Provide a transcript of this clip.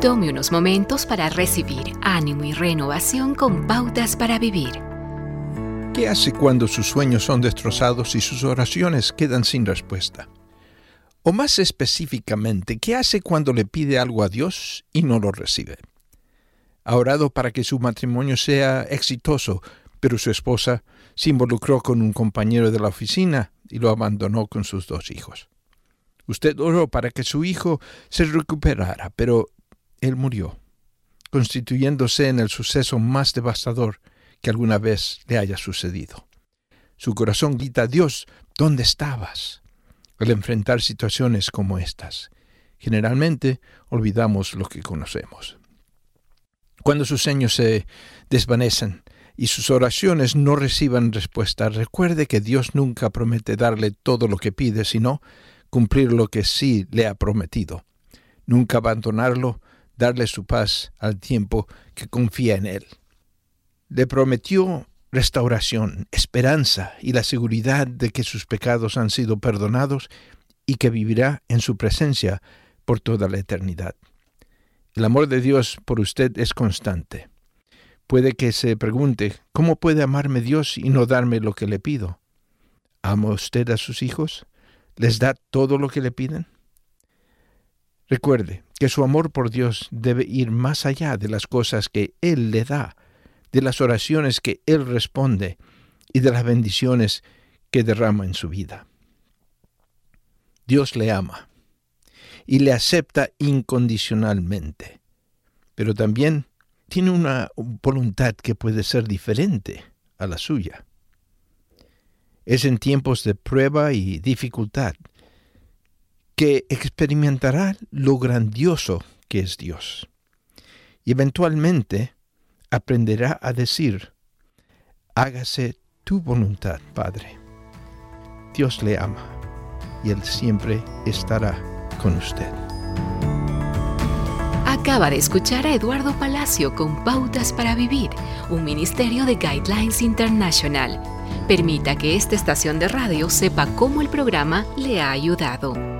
Tome unos momentos para recibir ánimo y renovación con pautas para vivir. ¿Qué hace cuando sus sueños son destrozados y sus oraciones quedan sin respuesta? O más específicamente, ¿qué hace cuando le pide algo a Dios y no lo recibe? Ha orado para que su matrimonio sea exitoso, pero su esposa se involucró con un compañero de la oficina y lo abandonó con sus dos hijos. Usted oró para que su hijo se recuperara, pero él murió, constituyéndose en el suceso más devastador que alguna vez le haya sucedido. Su corazón grita, Dios, ¿dónde estabas? Al enfrentar situaciones como estas, generalmente olvidamos lo que conocemos. Cuando sus sueños se desvanecen y sus oraciones no reciban respuesta, recuerde que Dios nunca promete darle todo lo que pide, sino cumplir lo que sí le ha prometido. Nunca abandonarlo darle su paz al tiempo que confía en Él. Le prometió restauración, esperanza y la seguridad de que sus pecados han sido perdonados y que vivirá en su presencia por toda la eternidad. El amor de Dios por usted es constante. Puede que se pregunte, ¿cómo puede amarme Dios y no darme lo que le pido? ¿Ama usted a sus hijos? ¿Les da todo lo que le piden? Recuerde que su amor por Dios debe ir más allá de las cosas que Él le da, de las oraciones que Él responde y de las bendiciones que derrama en su vida. Dios le ama y le acepta incondicionalmente, pero también tiene una voluntad que puede ser diferente a la suya. Es en tiempos de prueba y dificultad que experimentará lo grandioso que es Dios. Y eventualmente aprenderá a decir, hágase tu voluntad, Padre. Dios le ama y Él siempre estará con usted. Acaba de escuchar a Eduardo Palacio con Pautas para Vivir, un ministerio de Guidelines International. Permita que esta estación de radio sepa cómo el programa le ha ayudado.